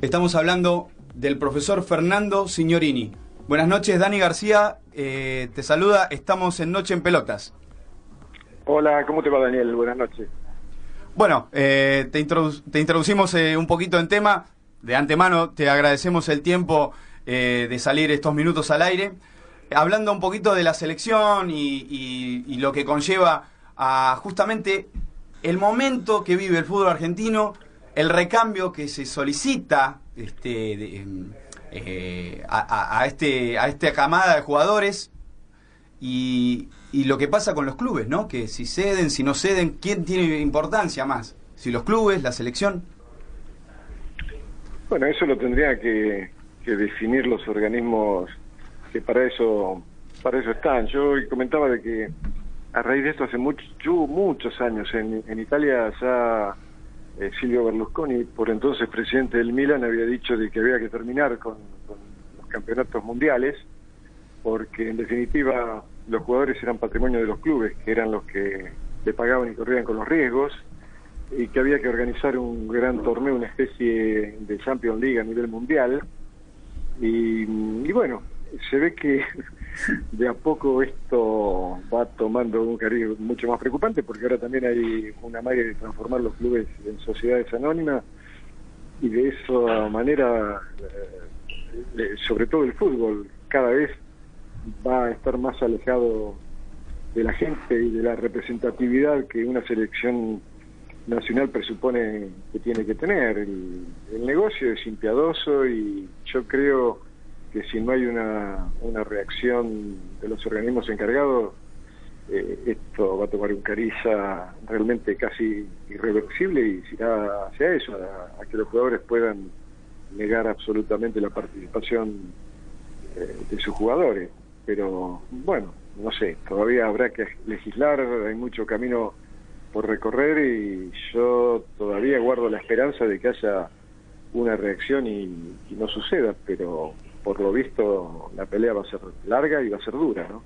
Estamos hablando del profesor Fernando Signorini. Buenas noches, Dani García, eh, te saluda, estamos en Noche en Pelotas. Hola, ¿cómo te va Daniel? Buenas noches. Bueno, eh, te, introducimos eh, un poquito en tema. De antemano te agradecemos el tiempo de salir estos minutos al aire. Hablando un poquito de la selección y, y lo que conlleva a justamente el momento que vive el fútbol argentino el recambio que se solicita este, em, eh, a, este, a esta camada de jugadores y, lo que pasa con los clubes, ¿no? Que si ceden, si no ceden, ¿quién tiene importancia más? Si los clubes, la selección. Bueno, eso lo tendría que, definir los organismos que para eso para eso están. Yo comentaba de que a raíz de esto hace mucho, muchos años en, en Italia ya eh, Silvio Berlusconi, por entonces presidente del Milan, había dicho de que había que terminar con, los campeonatos mundiales, porque en definitiva los jugadores eran patrimonio de los clubes, que eran los que le pagaban y corrían con los riesgos, y que había que organizar un gran torneo, una especie de Champions League a nivel mundial. y bueno, se ve que de a poco esto va tomando un cariz mucho más preocupante porque ahora también hay una manera de transformar los clubes en sociedades anónimas y de esa manera, eh, sobre todo el fútbol, cada vez va a estar más alejado de la gente y de la representatividad que una selección nacional presupone que tiene que tener. El, el negocio es impiadoso y yo creo que si no hay una, una reacción de los organismos encargados, eh, esto va a tomar un cariza realmente casi irreversible y irá hacia eso, a, que los jugadores puedan negar absolutamente la participación eh, de sus jugadores. Pero bueno, no sé, todavía habrá que legislar, hay mucho camino por recorrer y yo todavía guardo la esperanza de que haya una reacción y no suceda, pero por lo visto la pelea va a ser larga y va a ser dura, ¿no?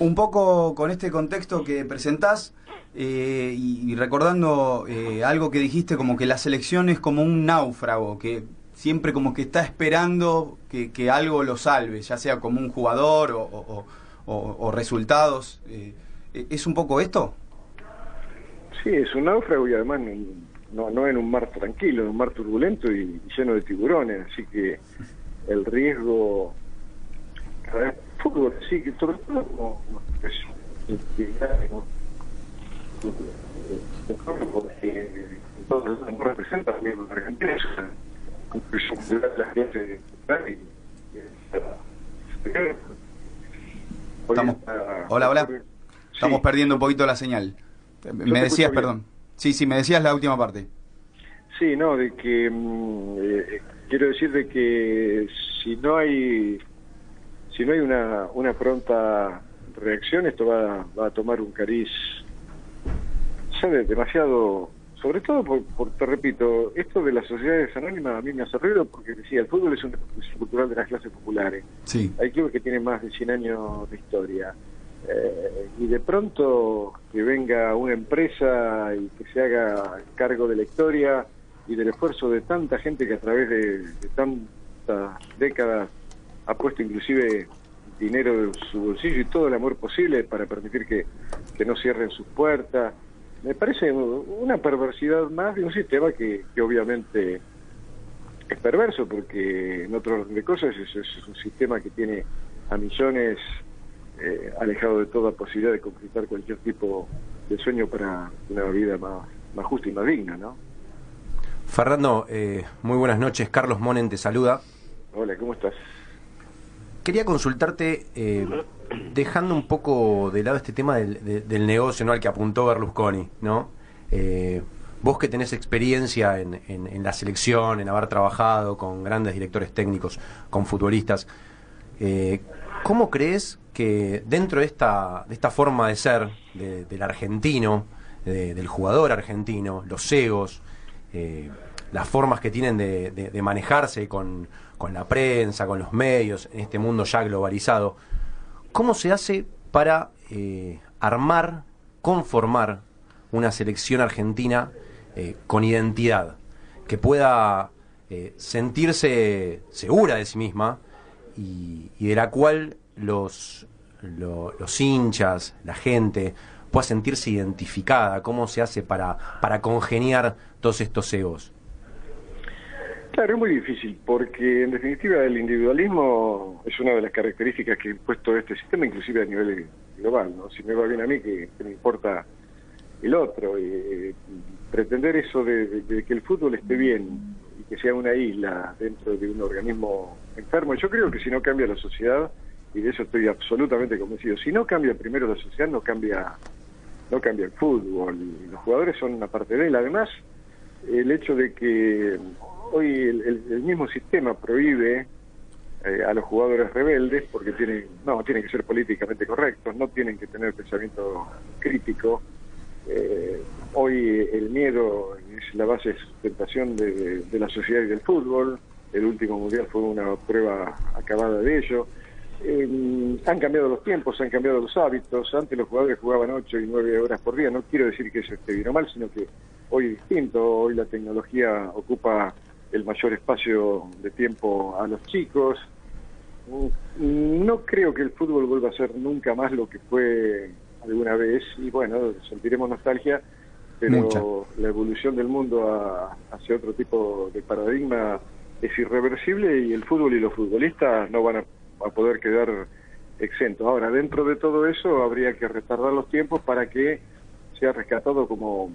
Un poco con este contexto que presentás eh, y, recordando eh, algo que dijiste como que la selección es como un náufrago, que siempre como que está esperando que, algo lo salve, ya sea como un jugador o, resultados. Eh, ¿Es un poco esto? Sí, es un náufrago y además no, no en un mar tranquilo, en un mar turbulento y lleno de tiburones, así que el riesgo vez fútbol sí que sobre todo como porque entonces no representa también la Argentina es la gente Estamos, hola, hola. Estamos perdiendo un poquito la señal. Me decías, perdón. Sí, sí, me decías la última parte. Sí, no, de que mm, eh, quiero decir de que si no hay si no hay una, una pronta reacción esto va, va a tomar un cariz ¿sabes? demasiado sobre todo por, te repito esto de las sociedades anónimas a mí me hace ruido porque decía el fútbol es un cultural de las clases populares sí. hay clubes que tienen más de 100 años de historia eh, y de pronto que venga una empresa y que se haga cargo de la historia y del esfuerzo de tanta gente que a través de, tantas décadas ha puesto inclusive dinero de su bolsillo y todo el amor posible para permitir que, no cierren sus puertas. Me parece una perversidad más de un sistema que, obviamente es perverso porque en otro orden de cosas es, un sistema que tiene a millones eh, alejado de toda posibilidad de concretar cualquier tipo de sueño para una vida más justa y más digna, ¿no? Fernando, eh, muy buenas noches. Carlos Monen te saluda. Hola, ¿cómo estás? Quería consultarte, eh, dejando un poco de lado este tema del, negocio ¿no? al que apuntó Berlusconi, ¿no? Eh, vos que tenés experiencia en, la selección, en haber trabajado con grandes directores técnicos, con futbolistas, ¿cómo crees que dentro de esta, de esta forma de ser del argentino, del jugador argentino, los egos, eh, las formas que tienen de, manejarse con, la prensa, con los medios, en este mundo ya globalizado. ¿Cómo se hace para eh, armar, conformar una selección argentina eh, con identidad, que pueda eh, sentirse segura de sí misma y, de la cual los, los hinchas, la gente, pueda sentirse identificada? ¿Cómo se hace para, para congeniar todos estos egos? Claro, es muy difícil, porque en definitiva el individualismo es una de las características que ha impuesto este sistema, inclusive a nivel global. ¿no? Si me va bien a mí, que, me importa el otro. Eh, pretender eso de, que el fútbol esté bien y que sea una isla dentro de un organismo enfermo, yo creo que si no cambia la sociedad, y de eso estoy absolutamente convencido, si no cambia primero la sociedad, no cambia, no cambia el fútbol. Los jugadores son una parte de él. Además, el hecho de que hoy el, mismo sistema prohíbe eh, a los jugadores rebeldes porque tienen no tienen que ser políticamente correctos no tienen que tener pensamiento crítico eh, hoy el miedo es la base de sustentación de, la sociedad y del fútbol el último mundial fue una prueba acabada de ello eh, han cambiado los tiempos, han cambiado los hábitos. Antes los jugadores jugaban 8 y 9 horas por día. No quiero decir que eso esté bien o mal, sino que hoy es distinto. Hoy la tecnología ocupa el mayor espacio de tiempo a los chicos. No creo que el fútbol vuelva a ser nunca más lo que fue alguna vez y bueno, sentiremos nostalgia, pero la evolución del mundo hacia otro tipo de paradigma es irreversible y el fútbol y los futbolistas no van a, poder quedar exentos. Ahora, dentro de todo eso habría que retardar los tiempos para que sea rescatado como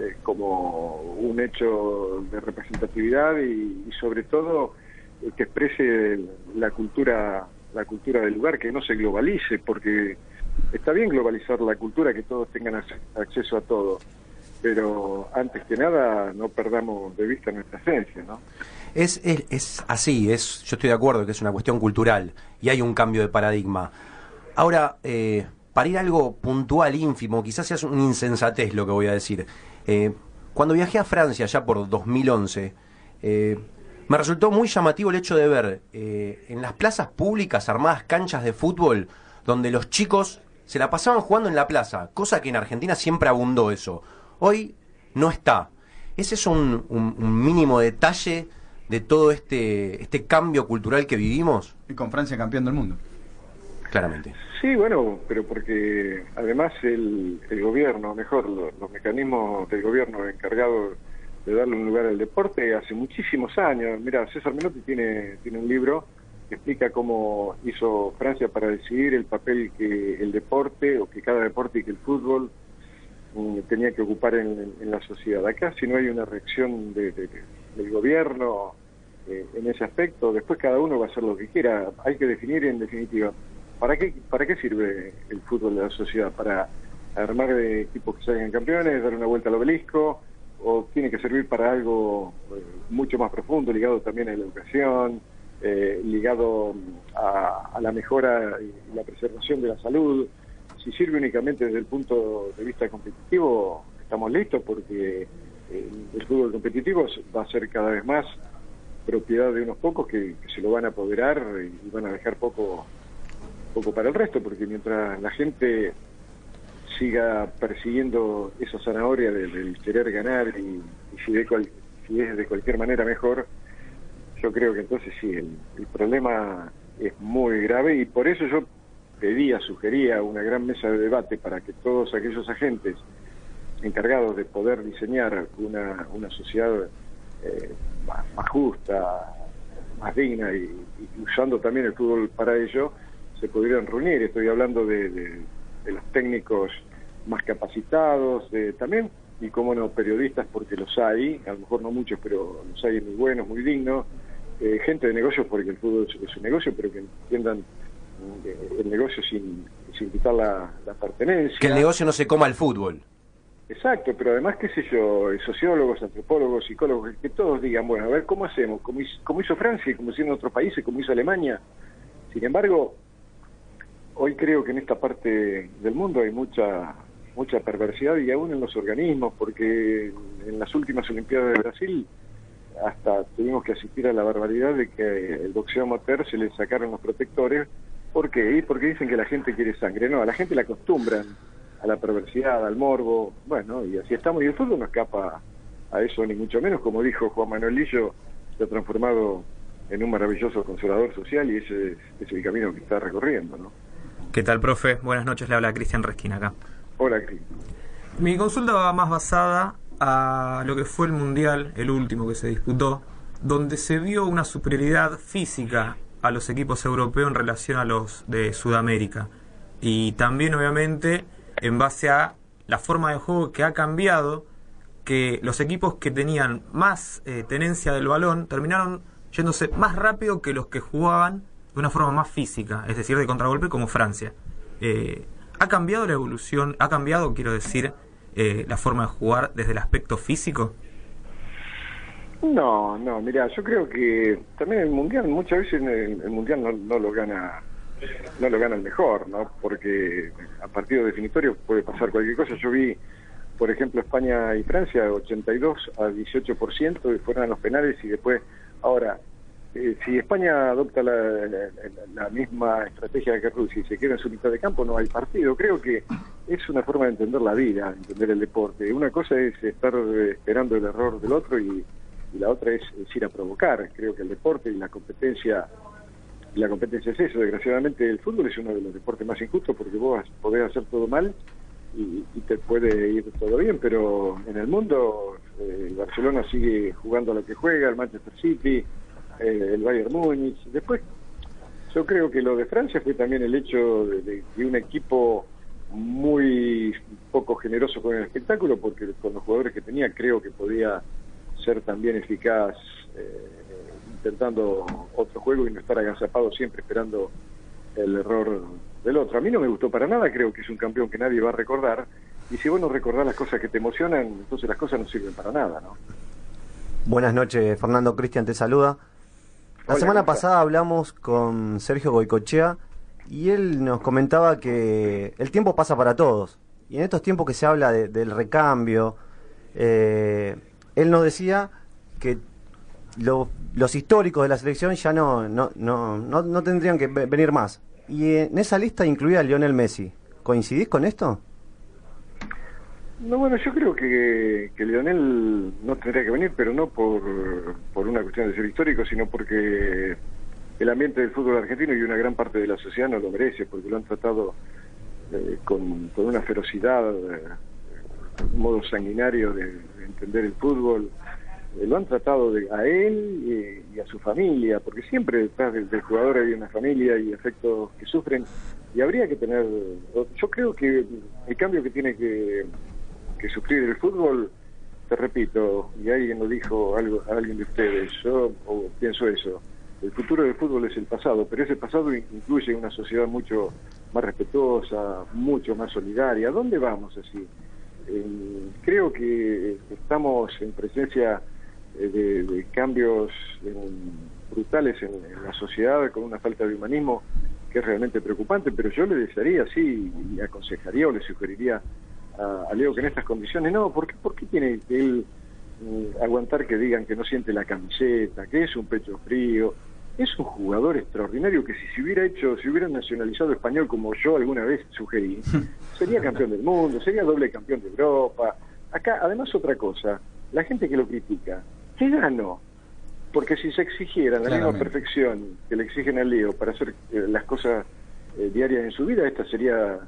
eh, como un hecho de representatividad y, sobre todo eh, que exprese la cultura la cultura del lugar, que no se globalice, porque está bien globalizar la cultura, que todos tengan acceso a todo, pero antes que nada no perdamos de vista nuestra esencia, ¿no? Es, es, es así, es, yo estoy de acuerdo que es una cuestión cultural y hay un cambio de paradigma. Ahora, eh, para ir a algo puntual, ínfimo, quizás sea un insensatez lo que voy a decir. Eh, cuando viajé a Francia ya por 2011, eh, me resultó muy llamativo el hecho de ver eh, en las plazas públicas armadas canchas de fútbol donde los chicos se la pasaban jugando en la plaza, cosa que en Argentina siempre abundó eso. Hoy no está. ¿Es eso un, un mínimo detalle de todo este, este cambio cultural que vivimos? Y con Francia campeón del mundo claramente. Sí, bueno, pero porque además el, el gobierno, mejor, los, mecanismos del gobierno encargados de darle un lugar al deporte hace muchísimos años. Mira, César Menotti tiene, tiene un libro que explica cómo hizo Francia para decidir el papel que el deporte, o que cada deporte y que el fútbol mm, tenía que ocupar en, la sociedad. Acá si no hay una reacción de, del gobierno eh, en ese aspecto, después cada uno va a hacer lo que quiera. Hay que definir en definitiva ¿Para qué, ¿Para qué sirve el fútbol de la sociedad? ¿Para armar equipos que salgan campeones, dar una vuelta al obelisco? ¿O tiene que servir para algo eh, mucho más profundo, ligado también a la educación, eh, ligado a, la mejora y la preservación de la salud? Si sirve únicamente desde el punto de vista competitivo, estamos listos porque eh, el fútbol competitivo va a ser cada vez más propiedad de unos pocos que, que se lo van a apoderar y van a dejar poco poco para el resto, porque mientras la gente siga persiguiendo esa zanahoria del, querer ganar y, si, de es de cualquier manera mejor, yo creo que entonces sí, el, problema es muy grave y por eso yo pedía, sugería una gran mesa de debate para que todos aquellos agentes encargados de poder diseñar una, una sociedad eh, más, justa, más digna y, usando también el fútbol para ello, se pudieran reunir. Estoy hablando de, los técnicos más capacitados, también, y como no, periodistas, porque los hay, a lo mejor no muchos, pero los hay muy buenos, muy dignos, eh, gente de negocios, porque el fútbol es un negocio, pero que entiendan eh, el negocio sin, sin quitar la, pertenencia. Que el negocio no se coma el fútbol. Exacto, pero además, qué sé yo, sociólogos, antropólogos, psicólogos, que todos digan, bueno, a ver, ¿cómo hacemos? Como hizo, como hizo Francia, como hicieron otros países, como hizo Alemania. Sin embargo, hoy creo que en esta parte del mundo hay mucha mucha perversidad y aún en los organismos, porque en las últimas Olimpiadas de Brasil hasta tuvimos que asistir a la barbaridad de que el boxeo amateur se le sacaron los protectores. ¿Por qué? Porque dicen que la gente quiere sangre. No, a la gente la acostumbran a la perversidad, al morbo. Bueno, y así estamos. Y el fútbol no escapa a eso, ni mucho menos. Como dijo Juan Manuel Lillo, se ha transformado en un maravilloso consolador social y ese es, el camino que está recorriendo, ¿no? ¿Qué tal, profe? Buenas noches, le habla Cristian Resquina acá. Hola, Cristian. Mi consulta va más basada a lo que fue el Mundial, el último que se disputó, donde se vio una superioridad física a los equipos europeos en relación a los de Sudamérica. Y también, obviamente, en base a la forma de juego que ha cambiado, que los equipos que tenían más eh, tenencia del balón terminaron yéndose más rápido que los que jugaban de una forma más física, es decir, de contragolpe como Francia. Eh, ¿Ha cambiado la evolución, ha cambiado, quiero decir, eh, la forma de jugar desde el aspecto físico? No, no, mira, yo creo que también el mundial muchas veces el, mundial no, lo gana no lo gana el mejor, ¿no? Porque a partido definitorio puede pasar cualquier cosa. Yo vi, por ejemplo, España y Francia 82 a 18% y fueron a los penales y después ahora eh, si España adopta la, misma estrategia que Rusia y se queda en su mitad de campo, no hay partido. Creo que es una forma de entender la vida, entender el deporte. Una cosa es estar esperando el error del otro y, la otra es, ir a provocar. Creo que el deporte y la competencia la competencia es eso. Desgraciadamente el fútbol es uno de los deportes más injustos porque vos podés hacer todo mal y, te puede ir todo bien, pero en el mundo eh, Barcelona sigue jugando a lo que juega, el Manchester City, eh, el Bayern Múnich. Después, yo creo que lo de Francia fue también el hecho de, que un equipo muy poco generoso con el espectáculo, porque con los jugadores que tenía creo que podía ser también eficaz eh, intentando otro juego y no estar agazapado siempre esperando el error del otro. A mí no me gustó para nada, creo que es un campeón que nadie va a recordar, y si vos no recordás las cosas que te emocionan, entonces las cosas no sirven para nada, ¿no? Buenas noches, Fernando Cristian te saluda. La semana pasada hablamos con Sergio Goicochea y él nos comentaba que el tiempo pasa para todos. Y en estos tiempos que se habla del recambio, eh, él nos decía que los históricos de la selección ya no, no, no, no, tendrían que venir más. Y en esa lista incluía a Lionel Messi. ¿Coincidís con esto? No, bueno, yo creo que, que Leonel no tendría que venir, pero no por, por una cuestión de ser histórico, sino porque el ambiente del fútbol argentino y una gran parte de la sociedad no lo merece, porque lo han tratado eh, con, con, una ferocidad, eh, un modo sanguinario de, entender el fútbol. Eh, lo han tratado de, a él y, a su familia, porque siempre detrás del, del, jugador hay una familia y efectos que sufren, y habría que tener. Yo creo que el cambio que tiene que que sufrir el fútbol, te repito, y alguien lo dijo algo, a alguien de ustedes, yo pienso eso, el futuro del fútbol es el pasado, pero ese pasado incluye una sociedad mucho más respetuosa, mucho más solidaria. ¿A dónde vamos así? creo que estamos en presencia eh, de, cambios brutales en, la sociedad con una falta de humanismo que es realmente preocupante, pero yo le desearía, sí, y aconsejaría o le sugeriría a, Leo que en estas condiciones, no, ¿por qué, por qué tiene que él mm, aguantar que digan que no siente la camiseta, que es un pecho frío? Es un jugador extraordinario que si se hubiera hecho, si hubiera nacionalizado español como yo alguna vez sugerí, sería campeón del mundo, sería doble campeón de Europa. Acá, además otra cosa, la gente que lo critica, ¿qué ganó? Porque si se exigiera la misma perfección que le exigen al Leo para hacer eh, las cosas eh, diarias en su vida, esta sería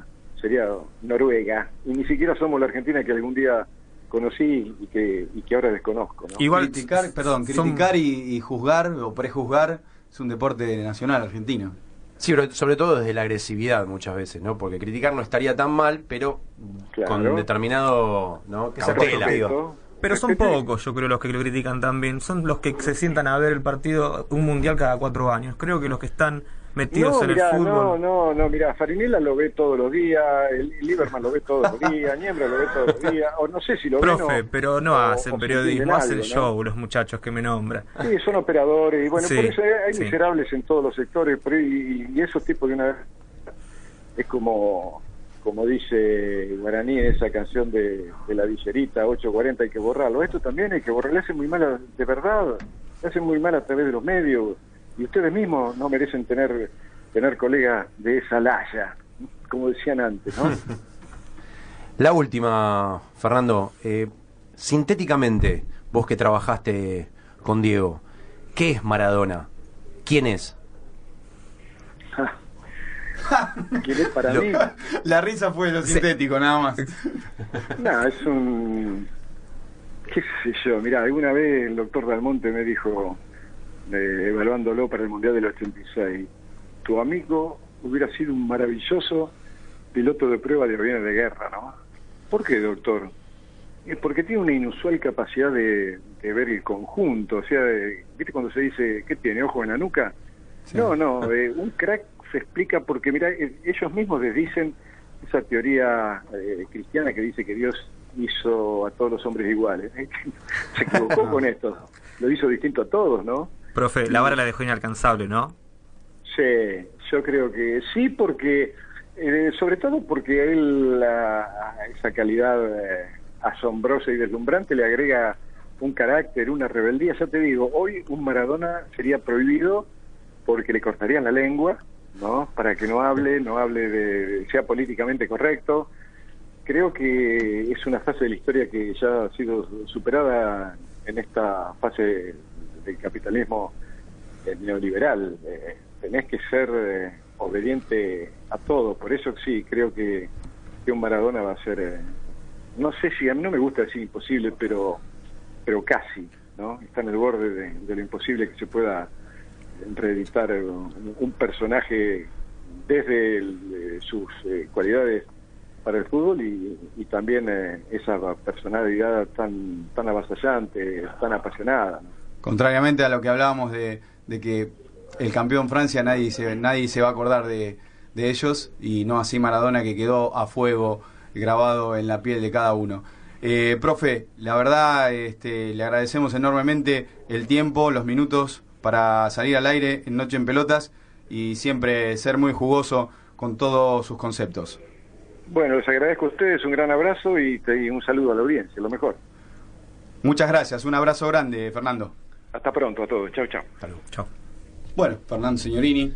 sería Noruega, y ni siquiera somos la Argentina que algún día conocí y que, y que ahora desconozco. Igual, criticar, perdón, criticar y, juzgar o prejuzgar es un deporte nacional argentino. Sí, pero sobre todo desde la agresividad muchas veces, ¿no? Porque criticar no estaría tan mal, pero con determinado, ¿no? Cautela. Pero son pocos, yo creo, los que lo critican también. Son los que se sientan a ver el partido, un mundial cada cuatro años. Creo que los que están metidos en el fútbol. No, no, no, mira, Farinella lo ve todos los días, el Lieberman lo ve todos los días, Niembra lo ve todos los días, o no sé si lo Profe, pero no hacen periodismo, hacen show los muchachos que me nombran. Sí, son operadores, y bueno, por eso hay miserables en todos los sectores, y, y, esos tipos de una vez es como como dice Guaraní en esa canción de, la villerita 840 hay que borrarlo. Esto también hay que borrarlo, le hace muy mal, de verdad, le hace muy mal a través de los medios y ustedes mismos no merecen tener tener colegas de esa laya, como decían antes, ¿no? La última, Fernando, eh, sintéticamente, vos que trabajaste con Diego, ¿Qué es Maradona? ¿Quién es? ¿Quién es para Lo- mí? La risa fue lo sintético, nada más. No, es un... qué sé yo, mira, alguna vez el doctor Dalmonte me dijo, eh, evaluándolo para el Mundial del 86, tu amigo hubiera sido un maravilloso piloto de prueba de aviones de guerra, ¿no? ¿Por qué, doctor? Es porque tiene una inusual capacidad de, de ver el conjunto, o sea, de- ¿viste cuando se dice, ¿qué tiene, ojo en la nuca? No, no, eh, un crack se explica porque, mira, eh, ellos mismos les dicen esa teoría eh, cristiana que dice que Dios hizo a todos los hombres iguales. se equivocó con esto, lo hizo distinto a todos, ¿no? Profe, la vara la dejó inalcanzable, ¿no? Sí, yo creo que sí, porque, eh, sobre todo porque él a, a esa calidad eh, asombrosa y deslumbrante le agrega un carácter, una rebeldía. Ya te digo, hoy un Maradona sería prohibido porque le cortarían la lengua, ¿no? Para que no hable, no hable de, sea políticamente correcto. Creo que es una fase de la historia que ya ha sido superada en esta fase del capitalismo eh, neoliberal. Eh, tenés que ser eh, obediente a todo. Por eso sí, creo que, que un Maradona va a ser, no sé si a mí no me gusta decir imposible, pero, pero casi, ¿no? Está en el borde de, lo imposible que se pueda reeditar un, personaje desde sus cualidades para el fútbol y, y también esa personalidad tan tan avasallante, tan apasionada. Contrariamente a lo que hablábamos de, de que el campeón Francia nadie se, nadie se va a acordar de, de ellos y no así Maradona que quedó a fuego grabado en la piel de cada uno. Eh, profe, la verdad este, le agradecemos enormemente el tiempo, los minutos para salir al aire en Noche en Pelotas y siempre ser muy jugoso con todos sus conceptos. Bueno, les agradezco a ustedes, un gran abrazo y, te- y un saludo a la audiencia, lo mejor. Muchas gracias, un abrazo grande, Fernando. Hasta pronto a todos, chao, chao. Chao. Bueno, Fernando Signorini,